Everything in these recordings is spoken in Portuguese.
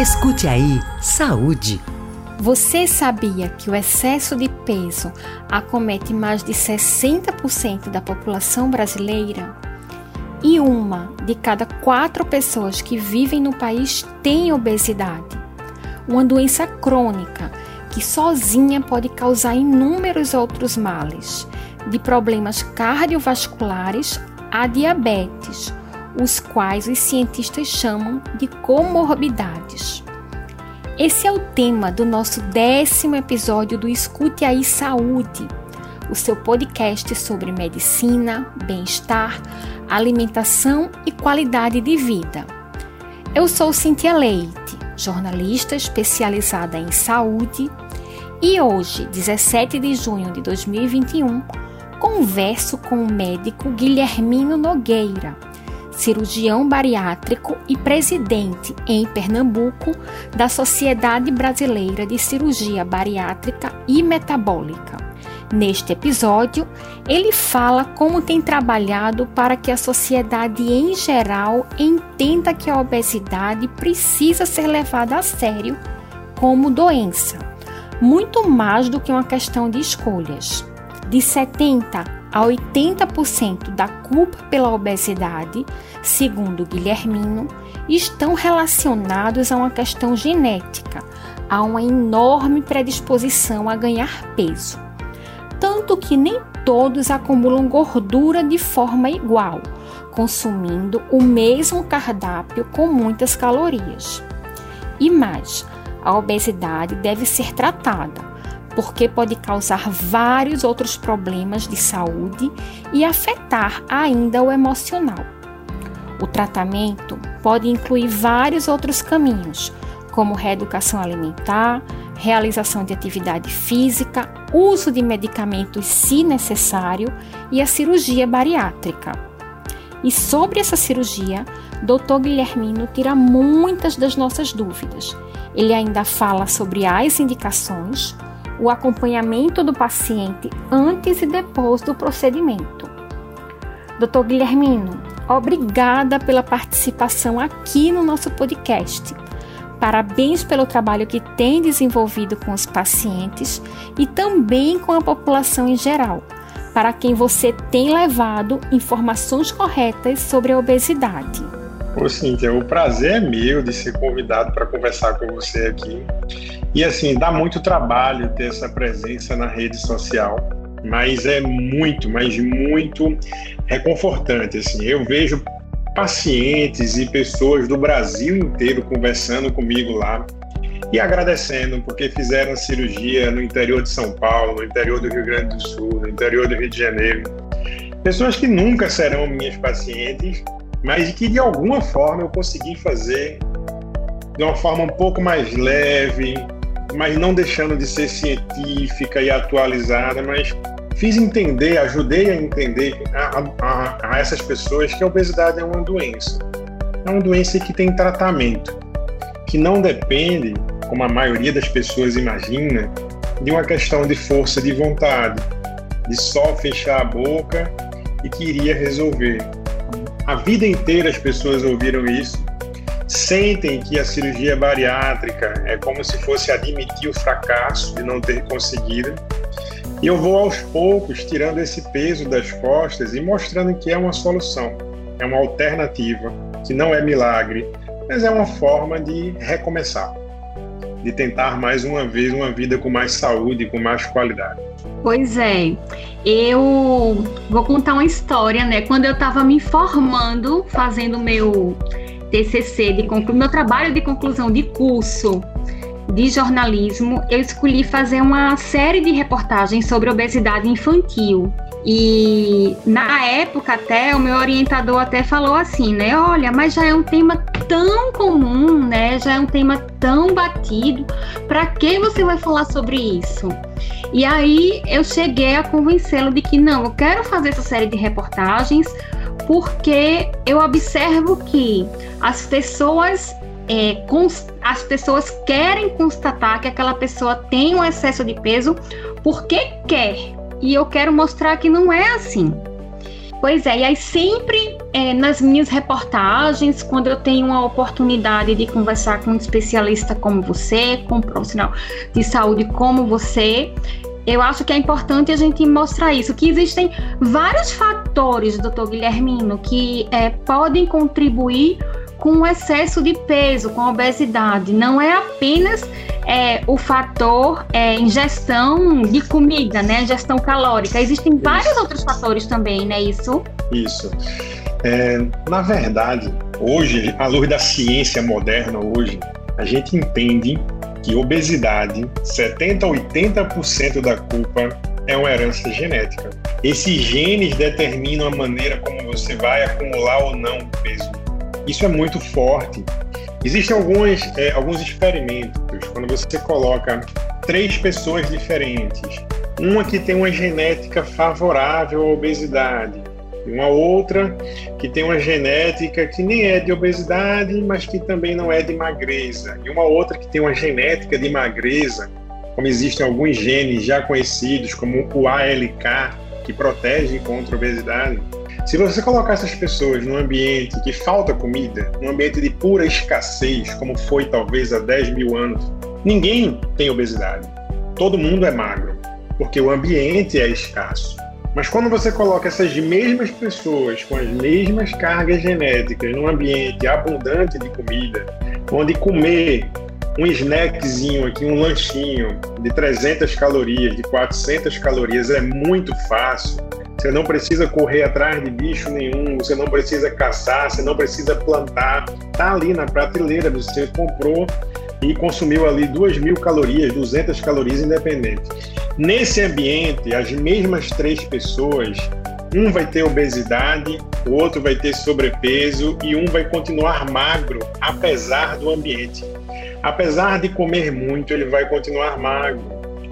Escute aí, saúde. Você sabia que o excesso de peso acomete mais de 60% da população brasileira? E uma de cada quatro pessoas que vivem no país tem obesidade, uma doença crônica que sozinha pode causar inúmeros outros males, de problemas cardiovasculares a diabetes, os quais os cientistas chamam de comorbidades. Esse é o tema do nosso décimo episódio do Escute Aí Saúde, o seu podcast sobre medicina, bem-estar, alimentação e qualidade de vida. Eu sou Cintia Leite, jornalista especializada em saúde, e hoje, 17 de junho de 2021, converso com o médico Guilhermino Nogueira cirurgião bariátrico e presidente em Pernambuco da Sociedade Brasileira de Cirurgia Bariátrica e Metabólica. Neste episódio, ele fala como tem trabalhado para que a sociedade em geral entenda que a obesidade precisa ser levada a sério como doença, muito mais do que uma questão de escolhas. De 70 a 80% da culpa pela obesidade, segundo Guilhermino, estão relacionados a uma questão genética, a uma enorme predisposição a ganhar peso. Tanto que nem todos acumulam gordura de forma igual, consumindo o mesmo cardápio com muitas calorias. E mais, a obesidade deve ser tratada porque pode causar vários outros problemas de saúde e afetar ainda o emocional. O tratamento pode incluir vários outros caminhos, como reeducação alimentar, realização de atividade física, uso de medicamentos se necessário e a cirurgia bariátrica. E sobre essa cirurgia, Dr. Guilhermino tira muitas das nossas dúvidas. Ele ainda fala sobre as indicações, o acompanhamento do paciente antes e depois do procedimento. Dr. Guilhermino, obrigada pela participação aqui no nosso podcast. Parabéns pelo trabalho que tem desenvolvido com os pacientes e também com a população em geral, para quem você tem levado informações corretas sobre a obesidade. Ô, Cíntia, o prazer é meu de ser convidado para conversar com você aqui. E assim, dá muito trabalho ter essa presença na rede social, mas é muito, mas muito reconfortante. Assim, eu vejo pacientes e pessoas do Brasil inteiro conversando comigo lá e agradecendo porque fizeram cirurgia no interior de São Paulo, no interior do Rio Grande do Sul, no interior do Rio de Janeiro. Pessoas que nunca serão minhas pacientes, mas que de alguma forma eu consegui fazer de uma forma um pouco mais leve, mas não deixando de ser científica e atualizada, mas fiz entender, ajudei a entender a, a, a, essas pessoas que a obesidade é uma doença. É uma doença que tem tratamento, que não depende, como a maioria das pessoas imagina, de uma questão de força de vontade, de só fechar a boca e que iria resolver. A vida inteira as pessoas ouviram isso sentem que a cirurgia bariátrica é como se fosse admitir o fracasso de não ter conseguido. E eu vou aos poucos tirando esse peso das costas e mostrando que é uma solução, é uma alternativa, que não é milagre, mas é uma forma de recomeçar, de tentar mais uma vez uma vida com mais saúde, com mais qualidade. Pois é, eu vou contar uma história, né? Quando eu estava me formando, fazendo meu TCC, de conclu... meu trabalho de conclusão de curso de jornalismo, eu escolhi fazer uma série de reportagens sobre obesidade infantil. E na época até o meu orientador até falou assim, né? Olha, mas já é um tema tão comum, né? Já é um tema tão batido. Para que você vai falar sobre isso? E aí eu cheguei a convencê-lo de que não, eu quero fazer essa série de reportagens porque eu observo que as pessoas é, as pessoas querem constatar que aquela pessoa tem um excesso de peso porque quer. E eu quero mostrar que não é assim. Pois é, e aí sempre é, nas minhas reportagens, quando eu tenho uma oportunidade de conversar com um especialista como você, com um profissional de saúde como você, eu acho que é importante a gente mostrar isso, que existem vários fatores, doutor Guilhermino, que é, podem contribuir com o excesso de peso, com a obesidade. Não é apenas é, o fator é, ingestão de comida, né? Ingestão calórica. Existem isso. vários outros fatores também, né? Isso? Isso. É, na verdade, hoje, à luz da ciência moderna hoje, a gente entende que obesidade, 70 a 80% da culpa é uma herança genética. Esses genes determinam a maneira como você vai acumular ou não peso. Isso é muito forte. Existem alguns, é, alguns experimentos, quando você coloca três pessoas diferentes, uma que tem uma genética favorável à obesidade, e uma outra que tem uma genética que nem é de obesidade, mas que também não é de magreza, e uma outra que tem uma genética de magreza, como existem alguns genes já conhecidos, como o ALK, que protege contra a obesidade. Se você colocar essas pessoas num ambiente que falta comida, num ambiente de pura escassez, como foi talvez há 10 mil anos, ninguém tem obesidade. Todo mundo é magro, porque o ambiente é escasso. Mas quando você coloca essas mesmas pessoas com as mesmas cargas genéticas num ambiente abundante de comida, onde comer um snackzinho aqui, um lanchinho de 300 calorias, de 400 calorias é muito fácil, você não precisa correr atrás de bicho nenhum, você não precisa caçar, você não precisa plantar. Tá ali na prateleira, você comprou e consumiu ali 2 mil calorias, 200 calorias independente. Nesse ambiente, as mesmas três pessoas, um vai ter obesidade, o outro vai ter sobrepeso e um vai continuar magro, apesar do ambiente. Apesar de comer muito, ele vai continuar magro.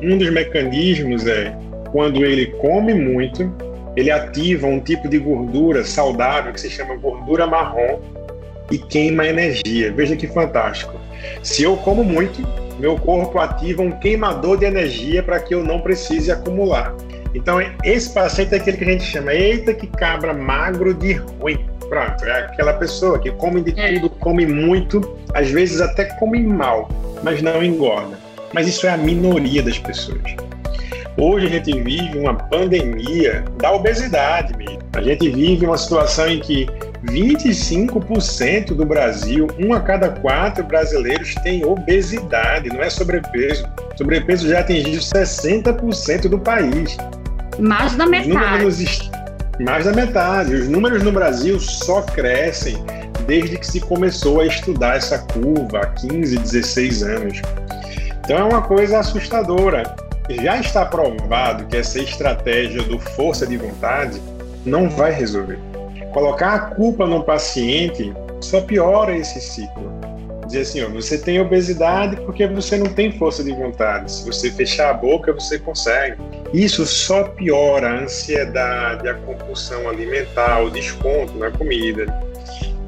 Um dos mecanismos é quando ele come muito, ele ativa um tipo de gordura saudável que se chama gordura marrom e queima energia. Veja que fantástico. Se eu como muito, meu corpo ativa um queimador de energia para que eu não precise acumular. Então, esse paciente é aquele que a gente chama, eita que cabra magro de ruim. Pronto, é aquela pessoa que come de é. tudo, come muito, às vezes até come mal, mas não engorda. Mas isso é a minoria das pessoas. Hoje a gente vive uma pandemia da obesidade mesmo. A gente vive uma situação em que 25% do Brasil, um a cada quatro brasileiros tem obesidade, não é sobrepeso. Sobrepeso já atingiu 60% do país. Mais da metade. Mais da metade. Os números no Brasil só crescem desde que se começou a estudar essa curva há 15, 16 anos. Então é uma coisa assustadora já está provado que essa estratégia do força de vontade não vai resolver. Colocar a culpa no paciente só piora esse ciclo. Dizer assim, ó, você tem obesidade porque você não tem força de vontade. Se você fechar a boca, você consegue. Isso só piora a ansiedade, a compulsão alimentar, o desconto na comida.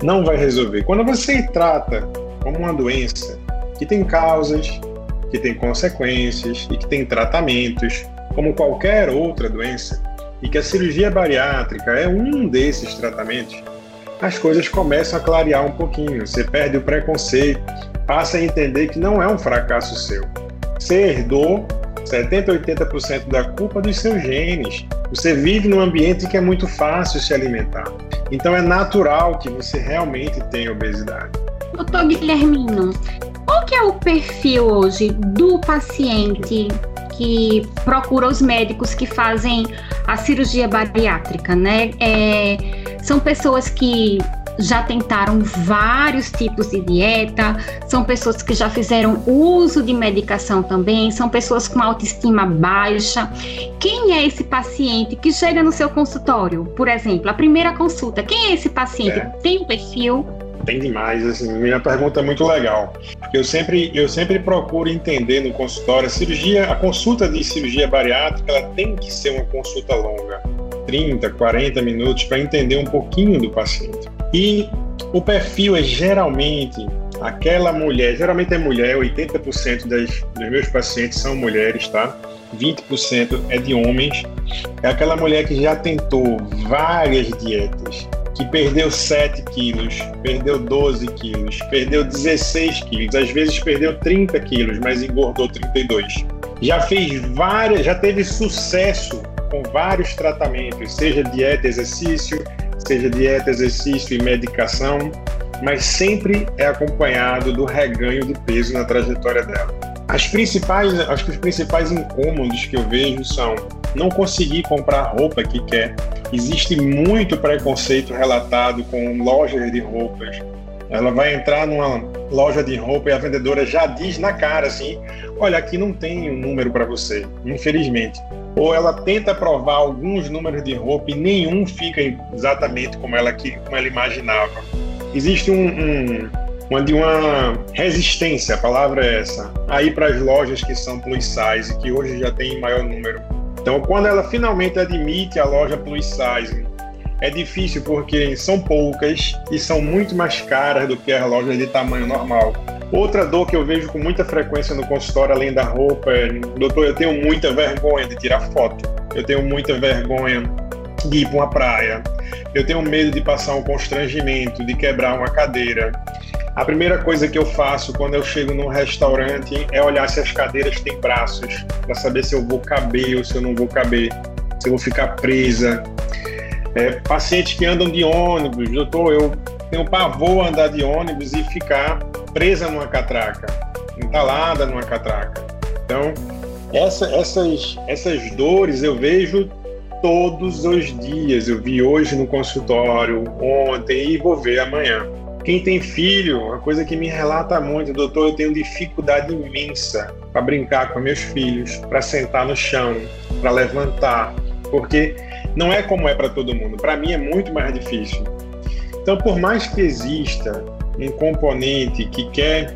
Não vai resolver. Quando você trata como uma doença que tem causas, que tem consequências e que tem tratamentos, como qualquer outra doença, e que a cirurgia bariátrica é um desses tratamentos, as coisas começam a clarear um pouquinho. Você perde o preconceito, passa a entender que não é um fracasso seu. Você herdou 70, 80% da culpa dos seus genes. Você vive num ambiente que é muito fácil se alimentar. Então é natural que você realmente tenha obesidade. Doutor Guilhermino, qual que é o perfil hoje do paciente que procura os médicos que fazem a cirurgia bariátrica, né? É, são pessoas que já tentaram vários tipos de dieta, são pessoas que já fizeram uso de medicação também, são pessoas com autoestima baixa. Quem é esse paciente que chega no seu consultório, por exemplo, a primeira consulta? Quem é esse paciente? É. Tem um perfil? Tem demais. Assim, minha pergunta é muito legal. Eu sempre, eu sempre procuro entender no consultório a cirurgia, a consulta de cirurgia bariátrica, ela tem que ser uma consulta longa, 30, 40 minutos para entender um pouquinho do paciente. E o perfil é geralmente aquela mulher, geralmente é mulher, 80% das, dos meus pacientes são mulheres, tá? 20% é de homens. É aquela mulher que já tentou várias dietas, que perdeu 7 quilos, perdeu 12 quilos, perdeu 16 quilos, às vezes perdeu 30 quilos, mas engordou 32. Já fez várias, já teve sucesso com vários tratamentos, seja dieta, exercício, seja dieta, exercício e medicação, mas sempre é acompanhado do reganho de peso na trajetória dela. As principais, acho que os principais incômodos que eu vejo são não conseguir comprar a roupa que quer. Existe muito preconceito relatado com lojas de roupas. Ela vai entrar numa loja de roupa e a vendedora já diz na cara assim: Olha, aqui não tem um número para você, infelizmente. Ou ela tenta provar alguns números de roupa e nenhum fica exatamente como ela, como ela imaginava. Existe um, um uma, uma resistência, a palavra é essa, aí para as lojas que são plus size, que hoje já tem maior número. Então, quando ela finalmente admite a loja plus size, é difícil porque são poucas e são muito mais caras do que as lojas de tamanho normal. Outra dor que eu vejo com muita frequência no consultório, além da roupa, é: doutor, eu tenho muita vergonha de tirar foto, eu tenho muita vergonha de ir para uma praia, eu tenho medo de passar um constrangimento, de quebrar uma cadeira. A primeira coisa que eu faço quando eu chego num restaurante é olhar se as cadeiras têm braços, para saber se eu vou caber ou se eu não vou caber, se eu vou ficar presa. É, pacientes que andam de ônibus, doutor, eu tenho pavor a andar de ônibus e ficar presa numa catraca, entalada numa catraca. Então, essa, essas, essas dores eu vejo todos os dias. Eu vi hoje no consultório, ontem e vou ver amanhã. Quem tem filho, uma coisa que me relata muito, doutor, eu tenho dificuldade imensa para brincar com meus filhos, para sentar no chão, para levantar, porque não é como é para todo mundo. Para mim é muito mais difícil. Então, por mais que exista um componente que quer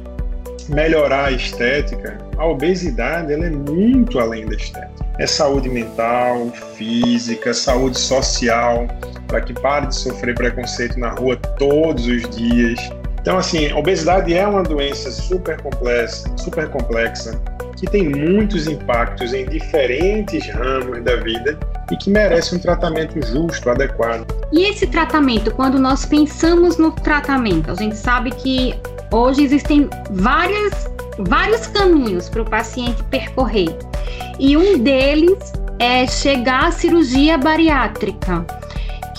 melhorar a estética, a obesidade ela é muito além da estética. É saúde mental, física, saúde social, para que pare de sofrer preconceito na rua todos os dias. Então, assim, obesidade é uma doença super complexa, super complexa, que tem muitos impactos em diferentes ramos da vida e que merece um tratamento justo, adequado. E esse tratamento, quando nós pensamos no tratamento, a gente sabe que hoje existem várias, vários caminhos para o paciente percorrer. E um deles é chegar à cirurgia bariátrica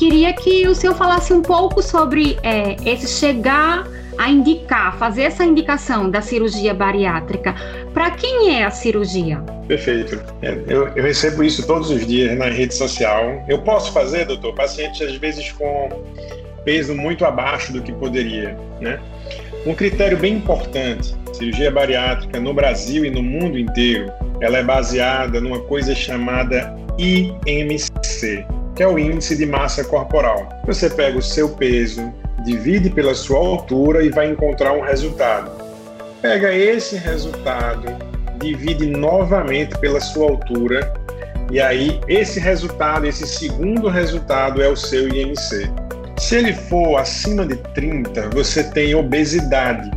queria que o senhor falasse um pouco sobre é, esse chegar a indicar, fazer essa indicação da cirurgia bariátrica. Para quem é a cirurgia? Perfeito. É, eu, eu, recebo isso todos os dias na rede social. Eu posso fazer, doutor, pacientes às vezes com peso muito abaixo do que poderia, né? Um critério bem importante, cirurgia bariátrica no Brasil e no mundo inteiro, ela é baseada numa coisa chamada IMC, que é o índice de massa corporal. Você pega o seu peso, divide pela sua altura e vai encontrar um resultado. Pega esse resultado, divide novamente pela sua altura e aí esse resultado, esse segundo resultado é o seu IMC. Se ele for acima de 30, você tem obesidade,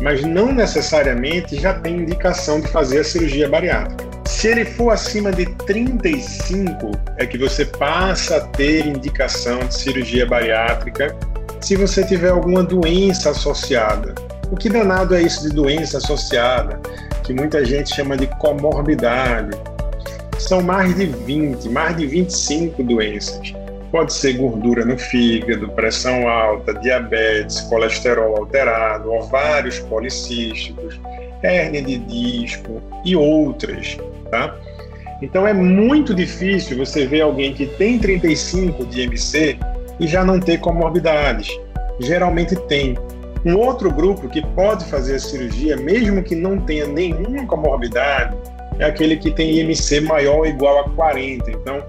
mas não necessariamente já tem indicação de fazer a cirurgia bariátrica. Se ele for acima de 35, é que você passa a ter indicação de cirurgia bariátrica se você tiver alguma doença associada. O que danado é isso de doença associada, que muita gente chama de comorbidade? São mais de 20, mais de 25 doenças. Pode ser gordura no fígado, pressão alta, diabetes, colesterol alterado, ovários policísticos, hérnia de disco e outras, tá? Então é muito difícil você ver alguém que tem 35 de MC e já não ter comorbidades. Geralmente tem. Um outro grupo que pode fazer a cirurgia, mesmo que não tenha nenhuma comorbidade, é aquele que tem IMC maior ou igual a 40. Então,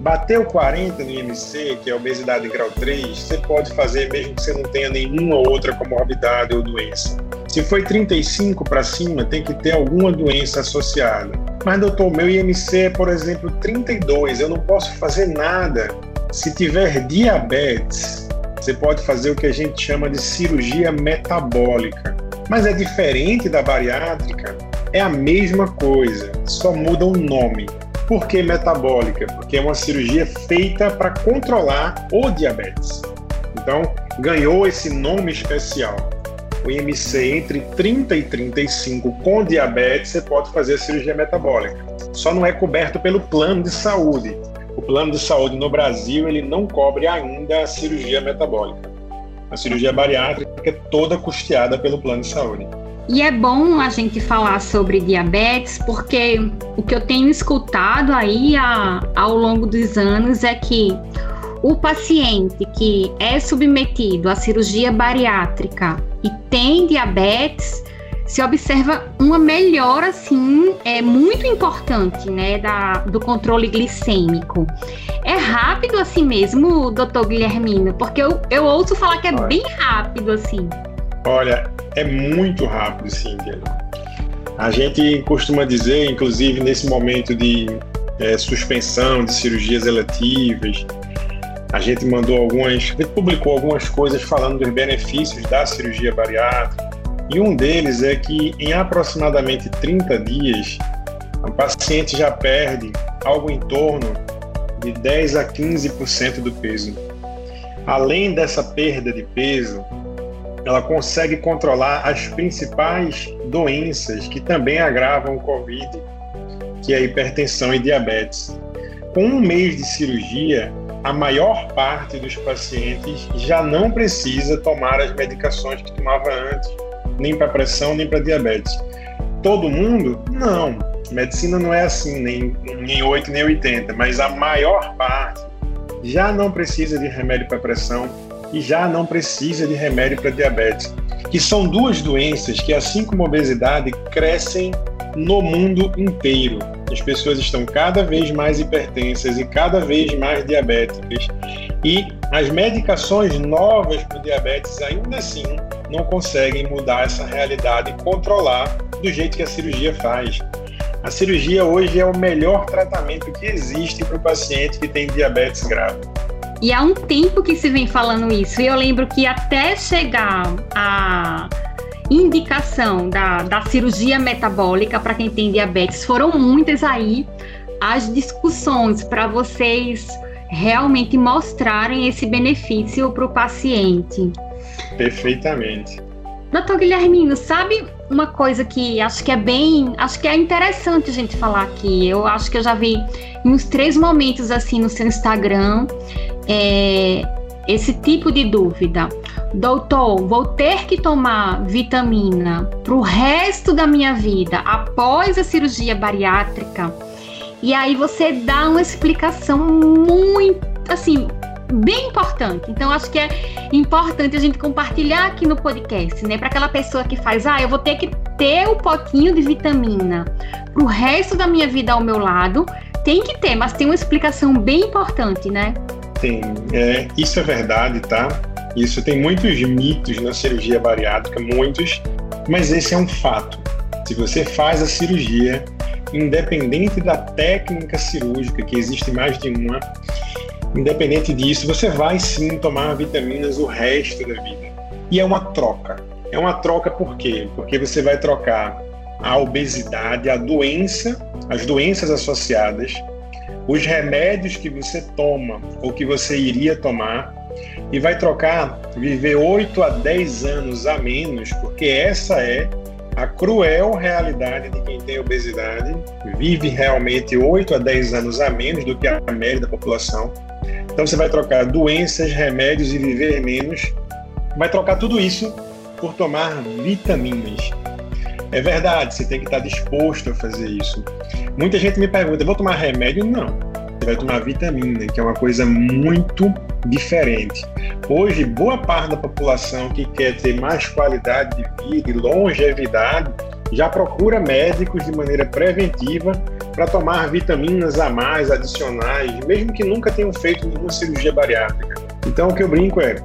bateu 40 no IMC, que é obesidade grau 3, você pode fazer mesmo que você não tenha nenhuma outra comorbidade ou doença. Se foi 35 para cima, tem que ter alguma doença associada. Mas, doutor, meu IMC é, por exemplo, 32, eu não posso fazer nada. Se tiver diabetes, você pode fazer o que a gente chama de cirurgia metabólica. Mas é diferente da bariátrica, é a mesma coisa, só muda o nome. Por que metabólica? Porque é uma cirurgia feita para controlar o diabetes. Então, ganhou esse nome especial. O IMC entre 30 e 35 com diabetes, você pode fazer a cirurgia metabólica. Só não é coberto pelo plano de saúde. O plano de saúde no Brasil, ele não cobre ainda a cirurgia metabólica. A cirurgia bariátrica é toda custeada pelo plano de saúde. E é bom a gente falar sobre diabetes, porque o que eu tenho escutado aí a, ao longo dos anos é que o paciente que é submetido à cirurgia bariátrica e tem diabetes, se observa uma melhora, assim, é muito importante, né, da, do controle glicêmico. É rápido assim mesmo, doutor Guilhermino? Porque eu, eu ouço falar que é bem rápido, assim. Olha, é muito rápido, Cíntia. A gente costuma dizer, inclusive nesse momento de é, suspensão de cirurgias eletivas, a gente mandou algumas, a gente publicou algumas coisas falando dos benefícios da cirurgia bariátrica. E um deles é que em aproximadamente 30 dias, o paciente já perde algo em torno de 10 a 15% do peso. Além dessa perda de peso, ela consegue controlar as principais doenças que também agravam o Covid, que é a hipertensão e diabetes. Com um mês de cirurgia, a maior parte dos pacientes já não precisa tomar as medicações que tomava antes, nem para pressão, nem para diabetes. Todo mundo? Não. Medicina não é assim, nem, nem 8 nem 80, mas a maior parte já não precisa de remédio para pressão, e já não precisa de remédio para diabetes, que são duas doenças que, assim como a obesidade, crescem no mundo inteiro. As pessoas estão cada vez mais hipertensas e cada vez mais diabéticas. E as medicações novas para o diabetes ainda assim não conseguem mudar essa realidade e controlar do jeito que a cirurgia faz. A cirurgia hoje é o melhor tratamento que existe para o paciente que tem diabetes grave. E há um tempo que se vem falando isso. E eu lembro que até chegar a indicação da, da cirurgia metabólica para quem tem diabetes, foram muitas aí as discussões para vocês realmente mostrarem esse benefício para o paciente. Perfeitamente. Doutor Guilhermino, sabe uma coisa que acho que é bem, acho que é interessante a gente falar aqui. Eu acho que eu já vi em uns três momentos assim no seu Instagram é, esse tipo de dúvida. Doutor, vou ter que tomar vitamina para o resto da minha vida após a cirurgia bariátrica? E aí você dá uma explicação muito assim bem importante. Então, acho que é importante a gente compartilhar aqui no podcast, né? Para aquela pessoa que faz, ah, eu vou ter que ter o um potinho de vitamina para o resto da minha vida ao meu lado. Tem que ter, mas tem uma explicação bem importante, né? Tem. É, isso é verdade, tá? Isso tem muitos mitos na cirurgia bariátrica, muitos, mas esse é um fato. Se você faz a cirurgia, independente da técnica cirúrgica, que existe mais de uma, Independente disso, você vai sim tomar vitaminas o resto da vida. E é uma troca. É uma troca por quê? Porque você vai trocar a obesidade, a doença, as doenças associadas, os remédios que você toma ou que você iria tomar e vai trocar viver 8 a 10 anos a menos, porque essa é a cruel realidade de quem tem obesidade, vive realmente 8 a 10 anos a menos do que a média da população então você vai trocar doenças, remédios e viver menos. Vai trocar tudo isso por tomar vitaminas. É verdade, você tem que estar disposto a fazer isso. Muita gente me pergunta: vou tomar remédio? Não. Você vai tomar vitamina, que é uma coisa muito diferente. Hoje, boa parte da população que quer ter mais qualidade de vida e longevidade já procura médicos de maneira preventiva para tomar vitaminas a mais, adicionais, mesmo que nunca tenham feito nenhuma cirurgia bariátrica. Então, o que eu brinco é: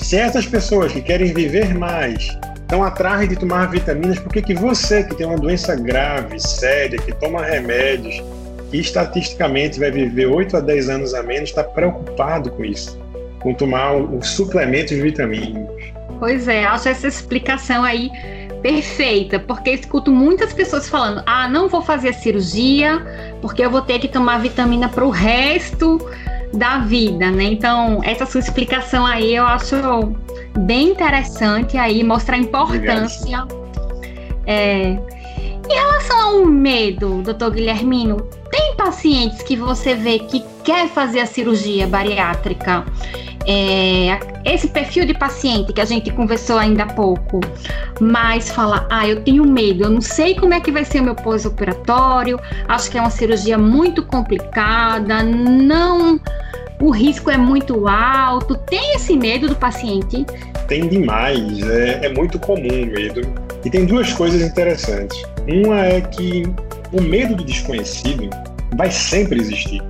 se essas pessoas que querem viver mais estão atrás de tomar vitaminas, por que, que você, que tem uma doença grave, séria, que toma remédios, que estatisticamente vai viver 8 a 10 anos a menos, está preocupado com isso? Com tomar os suplementos vitamínicos? Pois é, acho essa explicação aí perfeita, porque escuto muitas pessoas falando: ah, não vou fazer a cirurgia porque eu vou ter que tomar vitamina para o resto da vida, né? Então, essa sua explicação aí eu acho bem interessante aí, mostra a importância. É, em relação ao medo, doutor Guilhermino, tem pacientes que você vê que quer fazer a cirurgia bariátrica é, esse perfil de paciente que a gente conversou ainda há pouco, mas fala, ah, eu tenho medo, eu não sei como é que vai ser o meu pós-operatório, acho que é uma cirurgia muito complicada, não, o risco é muito alto. Tem esse medo do paciente? Tem demais, é, é muito comum o medo. E tem duas coisas interessantes. Uma é que o medo do desconhecido vai sempre existir.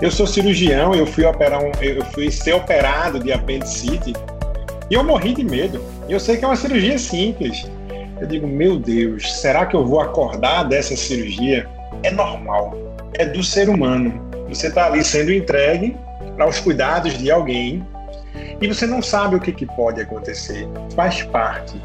Eu sou cirurgião, eu fui operar um, eu fui ser operado de apendicite e eu morri de medo. Eu sei que é uma cirurgia simples. Eu digo, meu Deus, será que eu vou acordar dessa cirurgia? É normal, é do ser humano. Você está ali sendo entregue para os cuidados de alguém e você não sabe o que, que pode acontecer. Faz parte.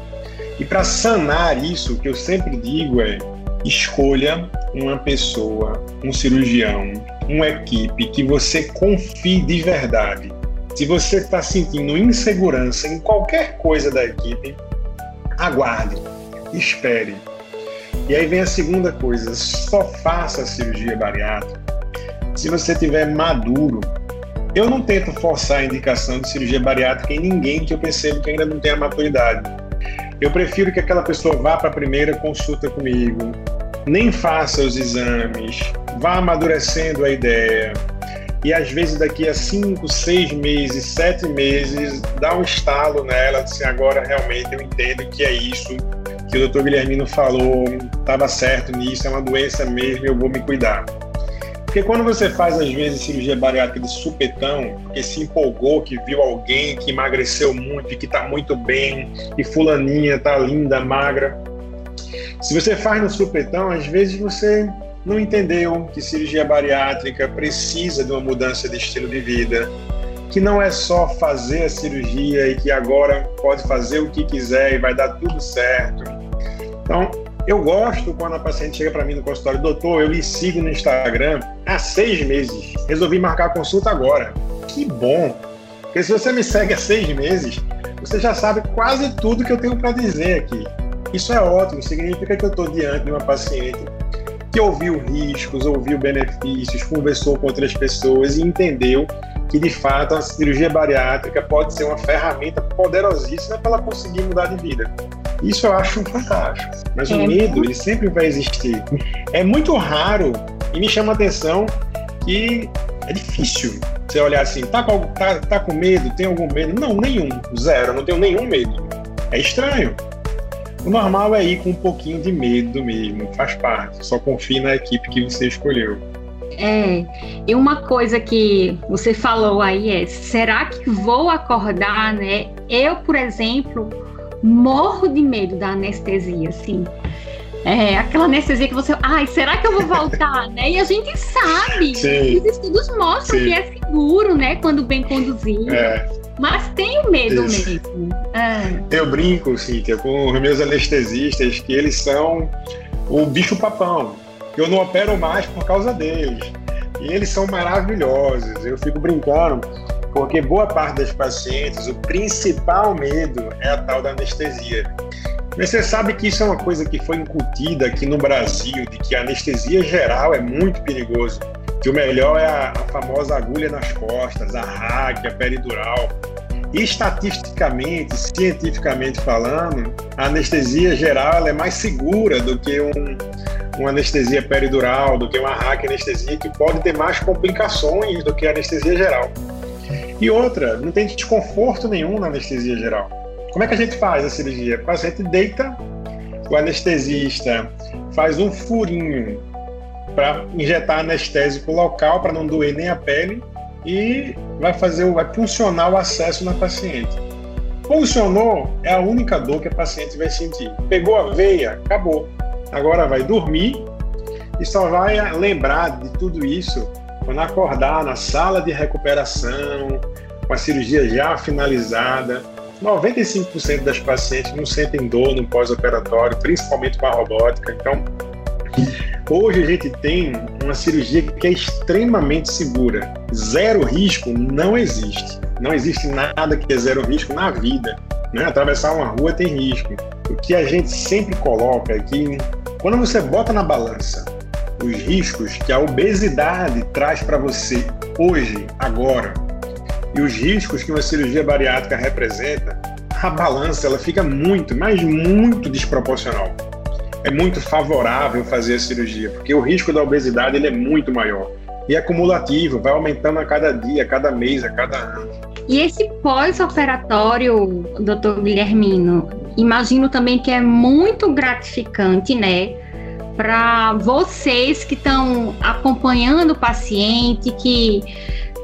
E para sanar isso, o que eu sempre digo é: escolha uma pessoa, um cirurgião, uma equipe que você confie de verdade. Se você está sentindo insegurança em qualquer coisa da equipe, aguarde, espere. E aí vem a segunda coisa: só faça a cirurgia bariátrica se você estiver maduro. Eu não tento forçar a indicação de cirurgia bariátrica em ninguém que eu percebo que ainda não tem a maturidade. Eu prefiro que aquela pessoa vá para a primeira consulta comigo, nem faça os exames, vá amadurecendo a ideia. E às vezes daqui a cinco, seis meses, sete meses, dá um estalo nela, assim, agora realmente eu entendo que é isso que o doutor Guilhermino falou, estava certo nisso, é uma doença mesmo, eu vou me cuidar. Porque quando você faz, às vezes, cirurgia bariátrica de supetão, porque se empolgou, que viu alguém que emagreceu muito que está muito bem, e fulaninha está linda, magra, se você faz no supetão, às vezes você não entendeu que cirurgia bariátrica precisa de uma mudança de estilo de vida, que não é só fazer a cirurgia e que agora pode fazer o que quiser e vai dar tudo certo. Então, eu gosto quando a paciente chega para mim no consultório, doutor, eu lhe sigo no Instagram há seis meses, resolvi marcar a consulta agora. Que bom! Porque se você me segue há seis meses, você já sabe quase tudo que eu tenho para dizer aqui. Isso é ótimo, significa que eu estou diante de uma paciente que ouviu riscos, ouviu benefícios, conversou com outras pessoas e entendeu que de fato a cirurgia bariátrica pode ser uma ferramenta poderosíssima para ela conseguir mudar de vida. Isso eu acho fantástico. Mas é. o medo, ele sempre vai existir. É muito raro e me chama a atenção que é difícil você olhar assim, tá com, tá, tá com medo, tem algum medo? Não, nenhum, zero, não tenho nenhum medo. É estranho. O normal é ir com um pouquinho de medo mesmo, faz parte. Só confie na equipe que você escolheu. É, e uma coisa que você falou aí é: será que vou acordar, né? Eu, por exemplo, morro de medo da anestesia, assim. É, aquela anestesia que você. Ai, será que eu vou voltar, né? E a gente sabe. Sim. Os estudos mostram Sim. que é seguro, né? Quando bem conduzido. É. Mas tenho medo Isso. mesmo. É. Eu brinco, Cíntia, com os meus anestesistas que eles são o bicho papão, que eu não opero mais por causa deles. E eles são maravilhosos. Eu fico brincando, porque boa parte das pacientes, o principal medo é a tal da anestesia. Mas você sabe que isso é uma coisa que foi incutida aqui no Brasil, de que a anestesia geral é muito perigoso que o melhor é a, a famosa agulha nas costas, a hack, a peridural. Estatisticamente, cientificamente falando, a anestesia geral é mais segura do que um, uma anestesia peridural, do que uma hack anestesia, que pode ter mais complicações do que a anestesia geral. E outra, não tem desconforto nenhum na anestesia geral. Como é que a gente faz a cirurgia? O paciente deita, o anestesista faz um furinho para injetar anestésico local para não doer nem a pele e vai fazer, vai funcionar o acesso na paciente. Funcionou, é a única dor que a paciente vai sentir. Pegou a veia, acabou. Agora vai dormir e só vai lembrar de tudo isso quando acordar na sala de recuperação, com a cirurgia já finalizada. 95% das pacientes não sentem dor no pós-operatório, principalmente com a robótica. Então, hoje a gente tem uma cirurgia que é extremamente segura. Zero risco não existe. Não existe nada que é zero risco na vida. Né? Atravessar uma rua tem risco. O que a gente sempre coloca aqui, quando você bota na balança os riscos que a obesidade traz para você hoje, agora, e os riscos que uma cirurgia bariátrica representa, a balança ela fica muito, mas muito desproporcional. É muito favorável fazer a cirurgia, porque o risco da obesidade ele é muito maior. E é cumulativo, vai aumentando a cada dia, a cada mês, a cada ano. E esse pós-operatório, doutor Guilhermino, imagino também que é muito gratificante, né? Para vocês que estão acompanhando o paciente, que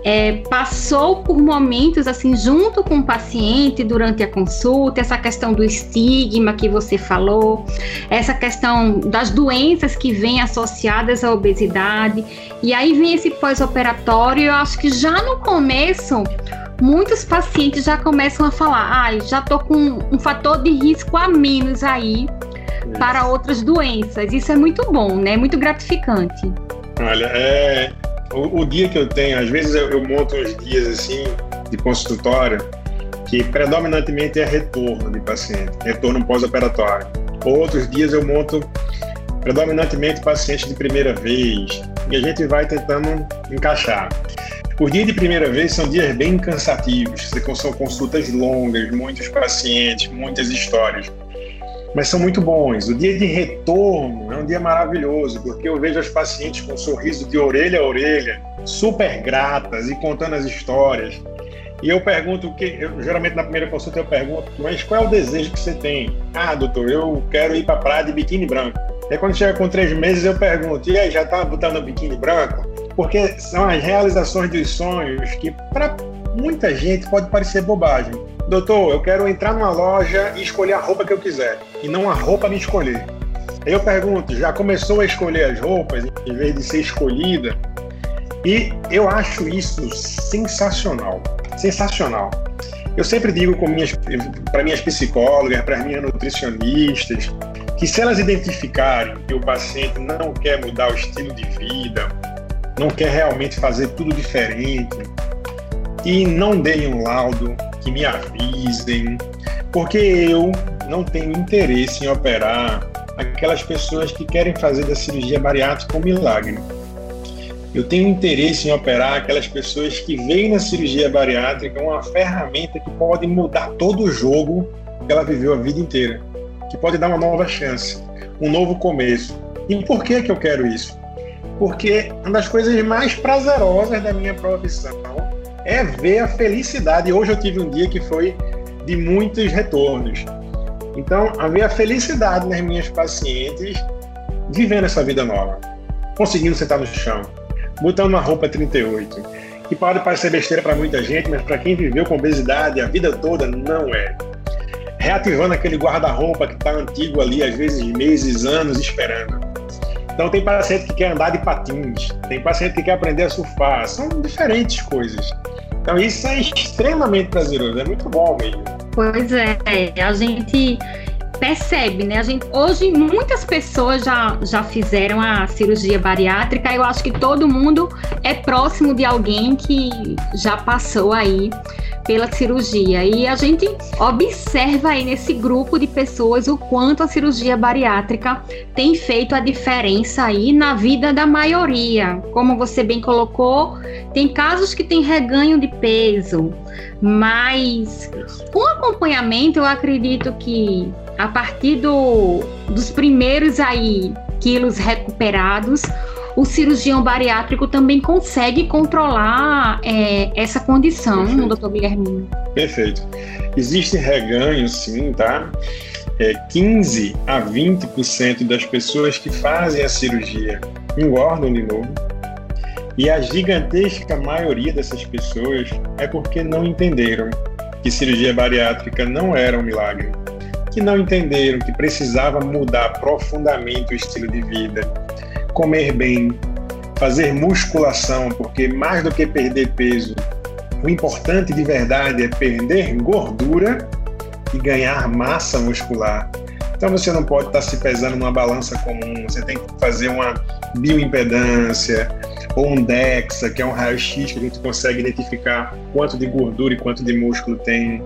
é, passou por momentos assim junto com o paciente durante a consulta, essa questão do estigma que você falou, essa questão das doenças que vêm associadas à obesidade, e aí vem esse pós-operatório, eu acho que já no começo muitos pacientes já começam a falar, ah, já tô com um fator de risco a menos aí para outras doenças. Isso é muito bom, né? Muito gratificante. Olha, é, o, o, dia que eu tenho, às vezes eu, eu monto uns dias assim de consultório que predominantemente é retorno de paciente, retorno pós-operatório. Outros dias eu monto predominantemente pacientes de primeira vez e a gente vai tentando encaixar. Os dias de primeira vez são dias bem cansativos, são consultas longas, muitos pacientes, muitas histórias mas são muito bons. O dia de retorno é um dia maravilhoso, porque eu vejo as pacientes com um sorriso de orelha a orelha, super gratas e contando as histórias. E eu pergunto que, eu, geralmente na primeira consulta eu pergunto, mas qual é o desejo que você tem? Ah, doutor, eu quero ir para a praia de biquíni branco. E quando chega com três meses eu pergunto, e aí, já está botando biquíni branco? Porque são as realizações dos sonhos que para muita gente pode parecer bobagem, doutor, eu quero entrar numa loja e escolher a roupa que eu quiser, e não a roupa me escolher. Aí eu pergunto, já começou a escolher as roupas em vez de ser escolhida? E eu acho isso sensacional, sensacional. Eu sempre digo para minhas psicólogas, para minhas nutricionistas, que se elas identificarem que o paciente não quer mudar o estilo de vida, não quer realmente fazer tudo diferente, e não deem um laudo, que me avisem, porque eu não tenho interesse em operar aquelas pessoas que querem fazer da cirurgia bariátrica um milagre. Eu tenho interesse em operar aquelas pessoas que veem na cirurgia bariátrica uma ferramenta que pode mudar todo o jogo que ela viveu a vida inteira, que pode dar uma nova chance, um novo começo. E por que que eu quero isso? Porque uma das coisas mais prazerosas da minha profissão é ver a felicidade. Hoje eu tive um dia que foi de muitos retornos. Então, a ver a felicidade nas minhas pacientes vivendo essa vida nova, conseguindo sentar no chão, botando uma roupa 38, que pode parecer besteira para muita gente, mas para quem viveu com obesidade a vida toda, não é. Reativando aquele guarda-roupa que está antigo ali, às vezes meses, anos esperando. Então, tem paciente que quer andar de patins, tem paciente que quer aprender a surfar, são diferentes coisas. Então isso é extremamente prazeroso, é muito bom mesmo. Pois é, a gente percebe, né? A gente, hoje muitas pessoas já, já fizeram a cirurgia bariátrica. Eu acho que todo mundo é próximo de alguém que já passou aí pela cirurgia. E a gente observa aí nesse grupo de pessoas o quanto a cirurgia bariátrica tem feito a diferença aí na vida da maioria. Como você bem colocou, tem casos que tem reganho de peso, mas com acompanhamento eu acredito que a partir do, dos primeiros aí quilos recuperados, o cirurgião bariátrico também consegue controlar é, essa condição, Perfeito. doutor Guilherme. Perfeito. Existe reganho, sim, tá? É, 15 a 20% das pessoas que fazem a cirurgia engordam de novo. E a gigantesca maioria dessas pessoas é porque não entenderam que cirurgia bariátrica não era um milagre, que não entenderam que precisava mudar profundamente o estilo de vida, comer bem, fazer musculação, porque mais do que perder peso, o importante de verdade é perder gordura e ganhar massa muscular. Então você não pode estar se pesando numa balança comum, você tem que fazer uma bioimpedância ou um DEXA, que é um raio-x que a gente consegue identificar quanto de gordura e quanto de músculo tem.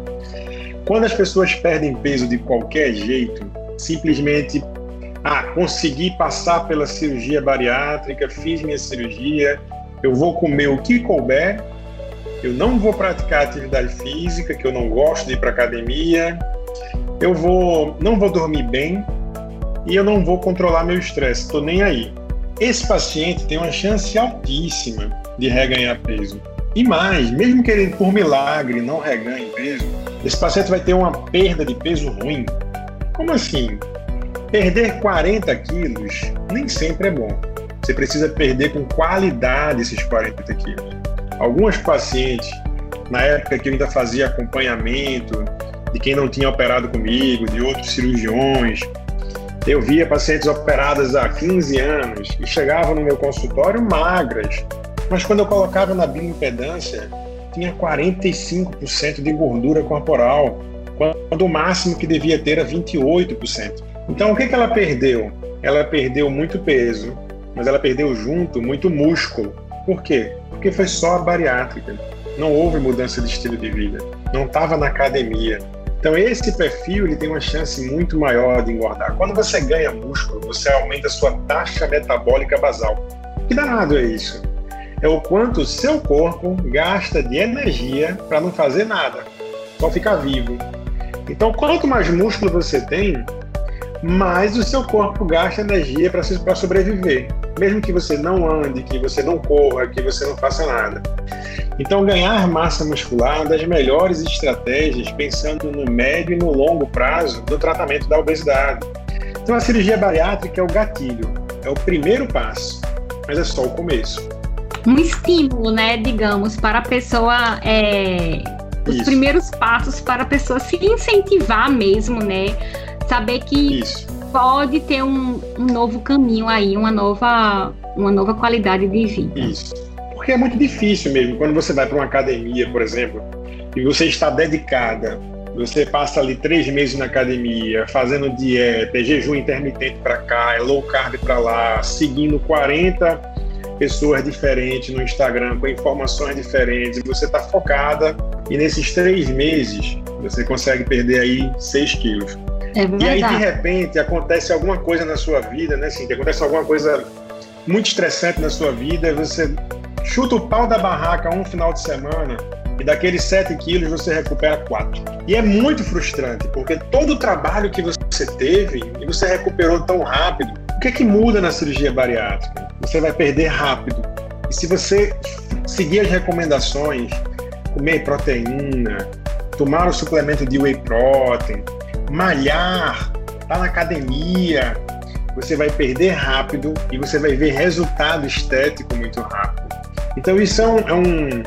Quando as pessoas perdem peso de qualquer jeito, simplesmente ah, consegui passar pela cirurgia bariátrica, fiz minha cirurgia, eu vou comer o que couber, eu não vou praticar atividade física, que eu não gosto de ir para academia, eu vou, não vou dormir bem e eu não vou controlar meu estresse, estou nem aí. Esse paciente tem uma chance altíssima de reganhar peso. E mais, mesmo que ele por milagre não reganhe peso, esse paciente vai ter uma perda de peso ruim. Como assim? Perder 40 quilos nem sempre é bom. Você precisa perder com qualidade esses 40 quilos. Alguns pacientes, na época que eu ainda fazia acompanhamento de quem não tinha operado comigo, de outros cirurgiões, eu via pacientes operadas há 15 anos e chegavam no meu consultório magras, mas quando eu colocava na bioimpedância, tinha 45% de gordura corporal, quando o máximo que devia ter era 28%. Então, o que, que ela perdeu? Ela perdeu muito peso, mas ela perdeu junto muito músculo. Por quê? Porque foi só a bariátrica. Não houve mudança de estilo de vida. Não estava na academia. Então, esse perfil ele tem uma chance muito maior de engordar. Quando você ganha músculo, você aumenta a sua taxa metabólica basal. Que danado é isso? É o quanto seu corpo gasta de energia para não fazer nada, só ficar vivo. Então, quanto mais músculo você tem, mais o seu corpo gasta energia para sobreviver, mesmo que você não ande, que você não corra, que você não faça nada. Então, ganhar massa muscular é uma das melhores estratégias pensando no médio e no longo prazo do tratamento da obesidade. Então, a cirurgia bariátrica é o gatilho, é o primeiro passo, mas é só o começo. Um estímulo, né, digamos, para a pessoa. É, os Isso. primeiros passos para a pessoa se incentivar mesmo, né? saber que Isso. pode ter um, um, novo caminho aí, uma nova, uma nova qualidade de vida. Isso. Porque é muito difícil mesmo, quando você vai para uma academia, por exemplo, e você está dedicada, você passa ali três meses na academia, fazendo dieta, é jejum intermitente para cá, é low carb para lá, seguindo 40 pessoas diferentes no Instagram, com informações diferentes, você está focada e nesses três meses você consegue perder aí 6 quilos. É e aí, de repente, acontece alguma coisa na sua vida, né, assim, acontece alguma coisa muito estressante na sua vida, você chuta o pau da barraca um final de semana e daqueles 7 quilos você recupera 4. E é muito frustrante, porque todo o trabalho que você teve e você recuperou tão rápido, o que é que muda na cirurgia bariátrica? Você vai perder rápido. E se você seguir as recomendações, comer proteína, tomar o suplemento de whey protein, malhar, tá na academia, você vai perder rápido e você vai ver resultado estético muito rápido. Então isso é um, é um,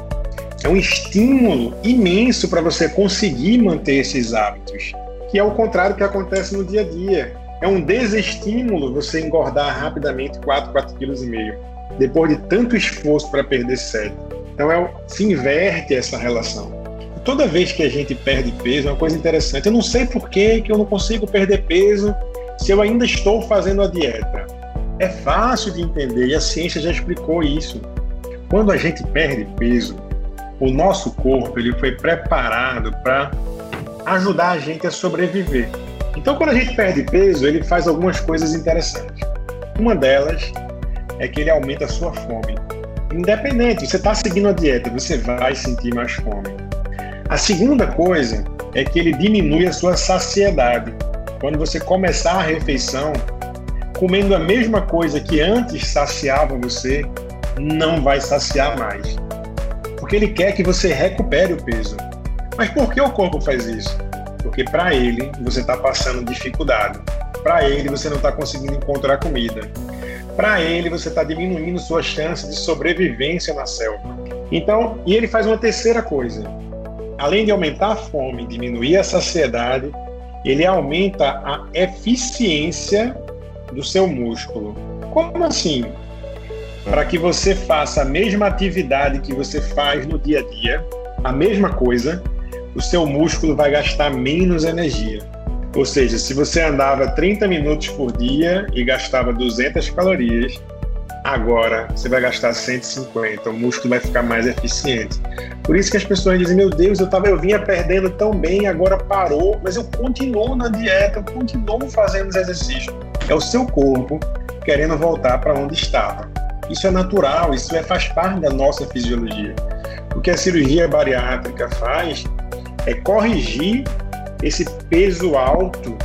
é um estímulo imenso para você conseguir manter esses hábitos, que é o contrário que acontece no dia a dia. É um desestímulo você engordar rapidamente 4, 4,5 kg, depois de tanto esforço para perder 7. Então é, se inverte essa relação toda vez que a gente perde peso, é uma coisa interessante. Eu não sei por que, que eu não consigo perder peso se eu ainda estou fazendo a dieta. É fácil de entender e a ciência já explicou isso. Quando a gente perde peso, o nosso corpo ele foi preparado para ajudar a gente a sobreviver. Então, quando a gente perde peso, ele faz algumas coisas interessantes. Uma delas é que ele aumenta a sua fome. Independente, você está seguindo a dieta, você vai sentir mais fome. A segunda coisa é que ele diminui a sua saciedade. Quando você começar a refeição comendo a mesma coisa que antes saciava você, não vai saciar mais. Porque ele quer que você recupere o peso. Mas por que o corpo faz isso? Porque para ele você está passando dificuldade. Para ele você não está conseguindo encontrar comida. Para ele você está diminuindo sua chance de sobrevivência na selva. Então, e ele faz uma terceira coisa além de aumentar a fome, diminuir a saciedade, ele aumenta a eficiência do seu músculo. Como assim? Para que você faça a mesma atividade que você faz no dia a dia, a mesma coisa, o seu músculo vai gastar menos energia. Ou seja, se você andava 30 minutos por dia e gastava 200 calorias, agora você vai gastar 150, o músculo vai ficar mais eficiente. Por isso que as pessoas dizem: Meu Deus, eu, tava, eu vinha perdendo tão bem, agora parou, mas eu continuo na dieta, eu continuo fazendo os exercícios. É o seu corpo querendo voltar para onde estava. Isso é natural, isso é, faz parte da nossa fisiologia. O que a cirurgia bariátrica faz é corrigir esse peso alto,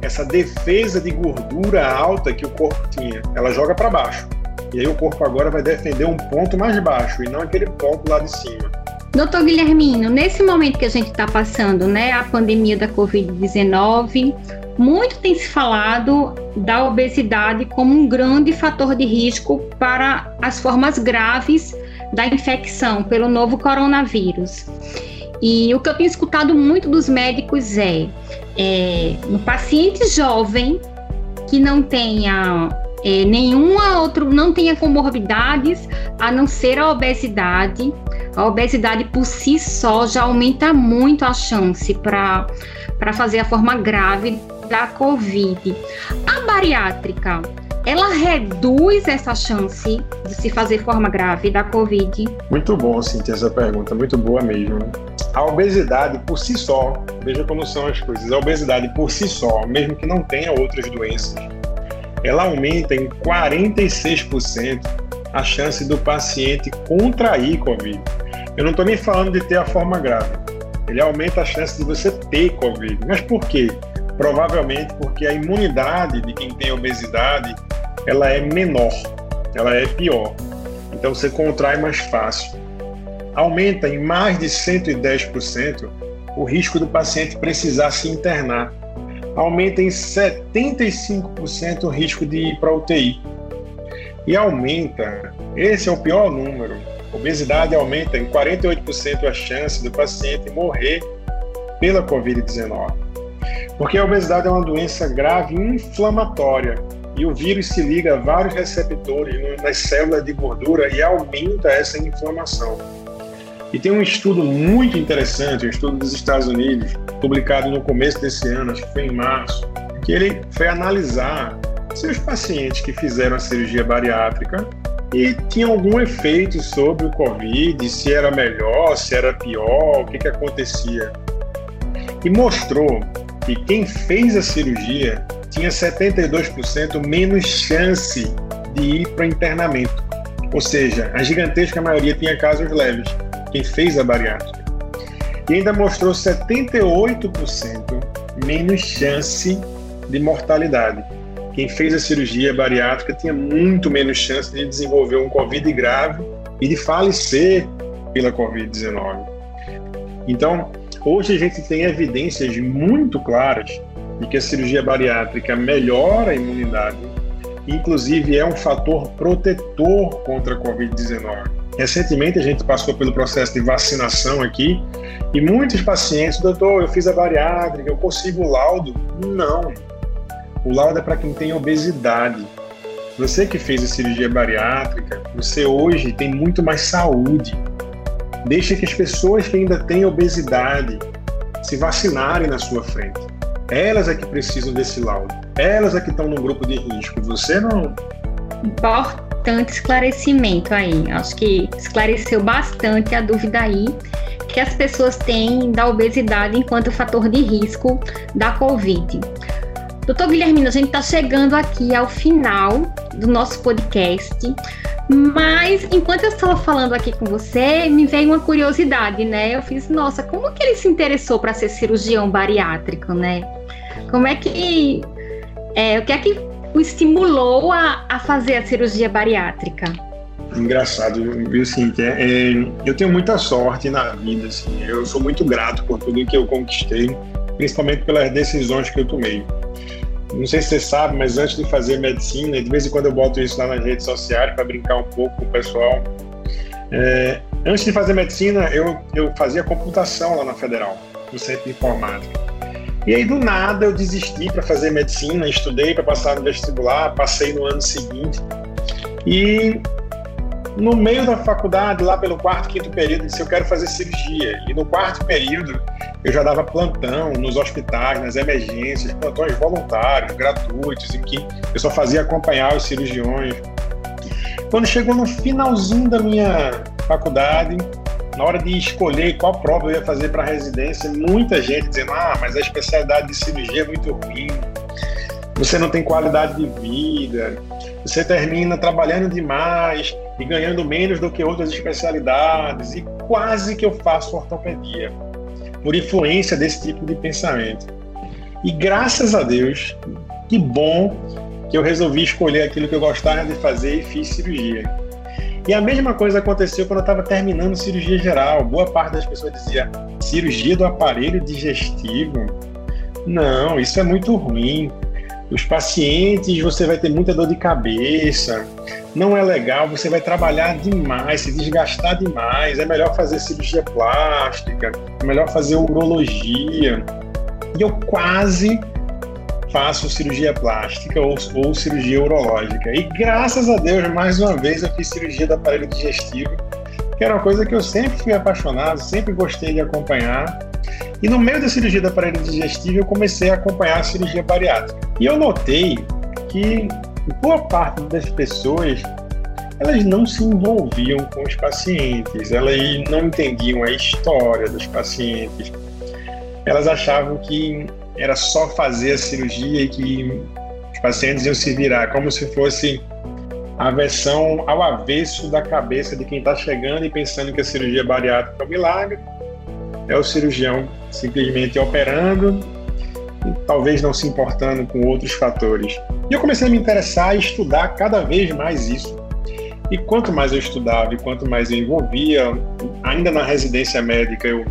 essa defesa de gordura alta que o corpo tinha. Ela joga para baixo. E aí o corpo agora vai defender um ponto mais baixo e não aquele ponto lá de cima. Doutor Guilhermino, nesse momento que a gente está passando, né, a pandemia da Covid-19, muito tem se falado da obesidade como um grande fator de risco para as formas graves da infecção pelo novo coronavírus. E o que eu tenho escutado muito dos médicos é, é no paciente jovem que não tenha é, nenhuma outra, não tenha comorbidades a não ser a obesidade. A obesidade por si só já aumenta muito a chance para fazer a forma grave da Covid. A bariátrica, ela reduz essa chance de se fazer forma grave da Covid? Muito bom, Cintia, essa pergunta, muito boa mesmo. A obesidade por si só, veja como são as coisas, a obesidade por si só, mesmo que não tenha outras doenças, ela aumenta em 46% a chance do paciente contrair Covid. Eu não estou nem falando de ter a forma grave. Ele aumenta a chance de você ter Covid. Mas por quê? Provavelmente porque a imunidade de quem tem obesidade ela é menor, ela é pior. Então você contrai mais fácil. Aumenta em mais de 110% o risco do paciente precisar se internar aumenta em 75% o risco de ir para UTI. E aumenta, esse é o pior número, obesidade aumenta em 48% a chance do paciente morrer pela Covid-19. Porque a obesidade é uma doença grave inflamatória e o vírus se liga a vários receptores nas células de gordura e aumenta essa inflamação. E tem um estudo muito interessante, um estudo dos Estados Unidos, publicado no começo desse ano, acho que foi em março, que ele foi analisar se os pacientes que fizeram a cirurgia bariátrica e tinham algum efeito sobre o Covid, se era melhor, se era pior, o que, que acontecia. E mostrou que quem fez a cirurgia tinha 72% menos chance de ir para internamento. Ou seja, a gigantesca maioria tinha casos leves quem fez a bariátrica. E ainda mostrou 78% menos chance de mortalidade. Quem fez a cirurgia bariátrica tinha muito menos chance de desenvolver um Covid grave e de falecer pela Covid-19. Então, hoje a gente tem evidências muito claras de que a cirurgia bariátrica melhora a imunidade, inclusive é um fator protetor contra a Covid-19. Recentemente a gente passou pelo processo de vacinação aqui e muitos pacientes, doutor, eu fiz a bariátrica, eu consigo o laudo? Não. O laudo é para quem tem obesidade. Você que fez a cirurgia bariátrica, você hoje tem muito mais saúde. Deixa que as pessoas que ainda têm obesidade se vacinarem na sua frente. Elas é que precisam desse laudo. Elas é que estão no grupo de risco. Você não. Importa importante esclarecimento aí. Acho que esclareceu bastante a dúvida aí que as pessoas têm da obesidade enquanto fator de risco da Covid. Doutor Guilhermino, a gente está chegando aqui ao final do nosso podcast, mas enquanto eu estava falando aqui com você, me veio uma curiosidade, né? Eu fiz, nossa, como que ele se interessou para ser cirurgião bariátrico, né? Como é que. É, o que é que o estimulou a, a fazer a cirurgia bariátrica? Engraçado, viu, Cíntia? É, eu tenho muita sorte na vida, assim. Eu sou muito grato por tudo que eu conquistei, principalmente pelas decisões que eu tomei. Não sei se você sabe, mas antes de fazer medicina, de vez em quando eu boto isso lá nas redes sociais para brincar um pouco com o pessoal. É, antes de fazer medicina, eu, eu fazia computação lá na Federal, no Centro de Informática. E aí, do nada, eu desisti para fazer medicina, estudei para passar no vestibular, passei no ano seguinte. E No meio da faculdade, lá pelo quarto, quinto período, disse eu quero fazer cirurgia. E no quarto período, eu já dava plantão nos hospitais, nas emergências, plantões voluntários, gratuitos, em que eu só fazia acompanhar os cirurgiões. Quando chegou no finalzinho da minha faculdade, na hora de escolher qual prova eu ia fazer para residência, muita gente dizendo: ah, mas a especialidade de cirurgia é muito ruim, você não tem qualidade de vida, você termina trabalhando demais e ganhando menos do que outras especialidades, e quase que eu faço ortopedia, por influência desse tipo de pensamento. E graças a Deus, que bom que eu resolvi escolher aquilo que eu gostava de fazer e fiz cirurgia. E a mesma coisa aconteceu quando eu estava terminando cirurgia geral. Boa parte das pessoas dizia cirurgia do aparelho digestivo. Não, isso é muito ruim. Os pacientes, você vai ter muita dor de cabeça. Não é legal, você vai trabalhar demais, se desgastar demais. É melhor fazer cirurgia plástica, é melhor fazer urologia. E eu quase faço cirurgia plástica ou, ou cirurgia urológica. E graças a Deus, mais uma vez, eu fiz cirurgia do aparelho digestivo, que era uma coisa que eu sempre fui apaixonado, sempre gostei de acompanhar. E no meio da cirurgia do aparelho digestivo, eu comecei a acompanhar a cirurgia bariátrica. E eu notei que boa parte das pessoas elas não se envolviam com os pacientes, elas não entendiam a história dos pacientes. Elas achavam que era só fazer a cirurgia e que os pacientes iam se virar, como se fosse a versão ao avesso da cabeça de quem está chegando e pensando que a cirurgia bariátrica é um milagre. É o cirurgião simplesmente operando talvez não se importando com outros fatores. E eu comecei a me interessar e estudar cada vez mais isso. E quanto mais eu estudava e quanto mais eu envolvia, ainda na residência médica eu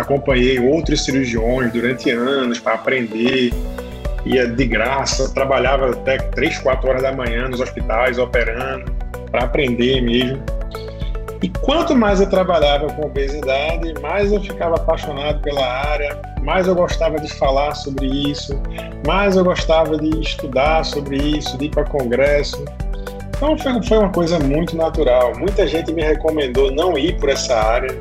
acompanhei outros cirurgiões durante anos para aprender, ia de graça, trabalhava até 3, 4 horas da manhã nos hospitais operando, para aprender mesmo. E quanto mais eu trabalhava com obesidade, mais eu ficava apaixonado pela área, mais eu gostava de falar sobre isso, mais eu gostava de estudar sobre isso, de ir para congresso. Então foi, foi uma coisa muito natural. Muita gente me recomendou não ir por essa área,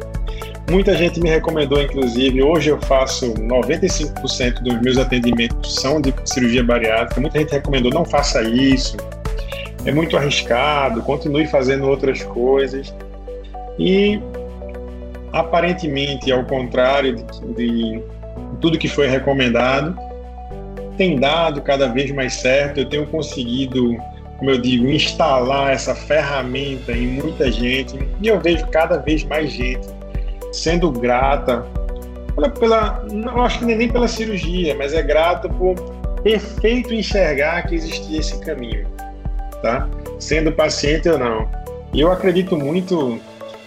Muita gente me recomendou, inclusive, hoje eu faço 95% dos meus atendimentos são de cirurgia bariátrica. Muita gente recomendou, não faça isso, é muito arriscado, continue fazendo outras coisas. E aparentemente, ao contrário de, de tudo que foi recomendado, tem dado cada vez mais certo. Eu tenho conseguido, como eu digo, instalar essa ferramenta em muita gente e eu vejo cada vez mais gente sendo grata pela, pela não acho que nem pela cirurgia, mas é grata por ter feito enxergar que existia esse caminho, tá? Sendo paciente ou não. E eu acredito muito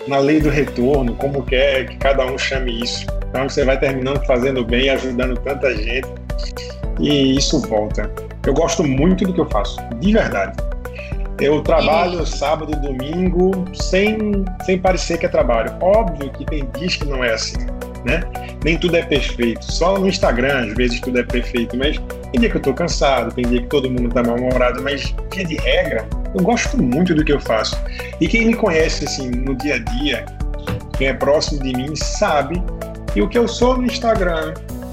na lei do retorno, como quer que cada um chame isso. Então você vai terminando fazendo bem, ajudando tanta gente e isso volta. Eu gosto muito do que eu faço, de verdade. Eu trabalho sábado e domingo sem, sem parecer que é trabalho. Óbvio que tem dias que não é assim, né? Nem tudo é perfeito. Só no Instagram, às vezes, tudo é perfeito. Mas tem dia que eu tô cansado, tem dia que todo mundo tá mal-humorado. Mas, dia de regra, eu gosto muito do que eu faço. E quem me conhece, assim, no dia a dia, quem é próximo de mim, sabe que o que eu sou no Instagram,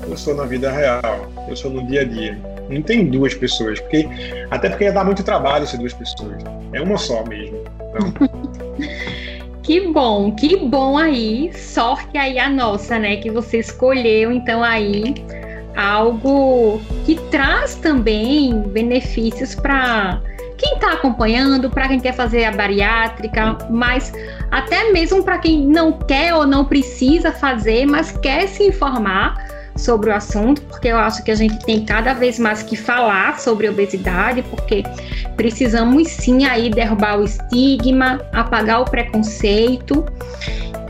eu sou na vida real. Eu sou no dia a dia. Não tem duas pessoas, porque até porque ia dar muito trabalho ser duas pessoas. É uma só mesmo. Então... que bom, que bom aí. Sorte aí a nossa, né? Que você escolheu, então aí algo que traz também benefícios para quem está acompanhando, para quem quer fazer a bariátrica, mas até mesmo para quem não quer ou não precisa fazer, mas quer se informar sobre o assunto, porque eu acho que a gente tem cada vez mais que falar sobre obesidade, porque precisamos sim aí derrubar o estigma, apagar o preconceito.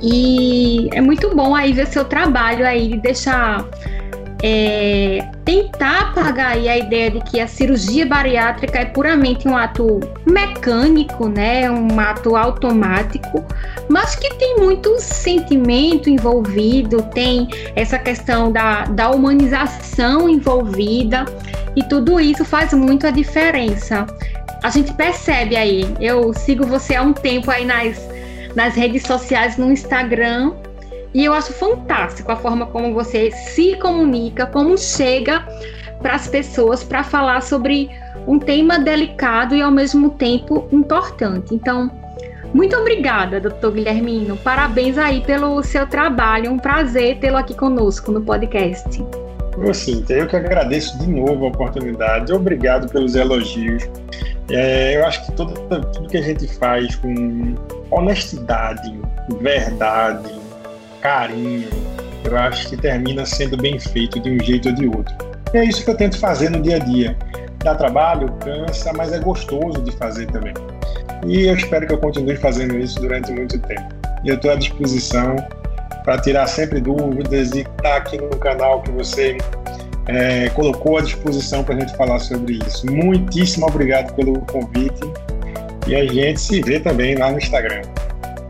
E é muito bom aí ver seu trabalho aí, deixar é, tentar apagar aí a ideia de que a cirurgia bariátrica é puramente um ato mecânico, né, um ato automático, mas que tem muito sentimento envolvido, tem essa questão da, da humanização envolvida e tudo isso faz muito a diferença. a gente percebe aí. Eu sigo você há um tempo aí nas, nas redes sociais, no Instagram, e eu acho fantástico a forma como você se comunica, como chega para as pessoas para falar sobre um tema delicado e ao mesmo tempo importante. Então, muito obrigada, doutor Guilhermino. Parabéns aí pelo seu trabalho. Um prazer tê-lo aqui conosco no podcast. Cíntia, eu que agradeço de novo a oportunidade. Obrigado pelos elogios. É, eu acho que tudo, tudo que a gente faz com honestidade, verdade, carinho, eu acho que termina sendo bem feito de um jeito ou de outro. E é isso que eu tento fazer no dia a dia. Dá trabalho, cansa, mas é gostoso de fazer também. E eu espero que eu continue fazendo isso durante muito tempo. E eu estou à disposição para tirar sempre dúvidas e estar tá aqui no canal que você é, colocou à disposição para a gente falar sobre isso. Muitíssimo obrigado pelo convite e a gente se vê também lá no Instagram.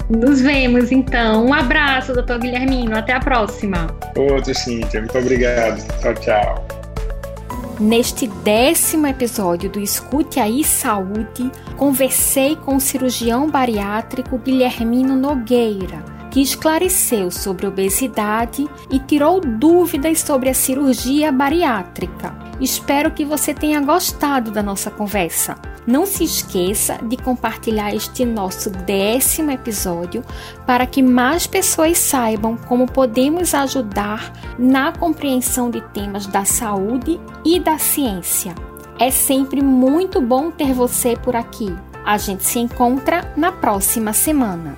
Nos vemos então. Um abraço, doutor Guilhermino. Até a próxima. Outro, Cíntia. Muito obrigado. Tchau, tchau. Neste décimo episódio do Escute Aí Saúde, conversei com o cirurgião bariátrico Guilhermino Nogueira que esclareceu sobre obesidade e tirou dúvidas sobre a cirurgia bariátrica. Espero que você tenha gostado da nossa conversa. Não se esqueça de compartilhar este nosso décimo episódio para que mais pessoas saibam como podemos ajudar na compreensão de temas da saúde e da ciência. É sempre muito bom ter você por aqui. A gente se encontra na próxima semana.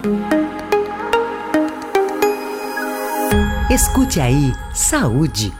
Escute aí, saúde.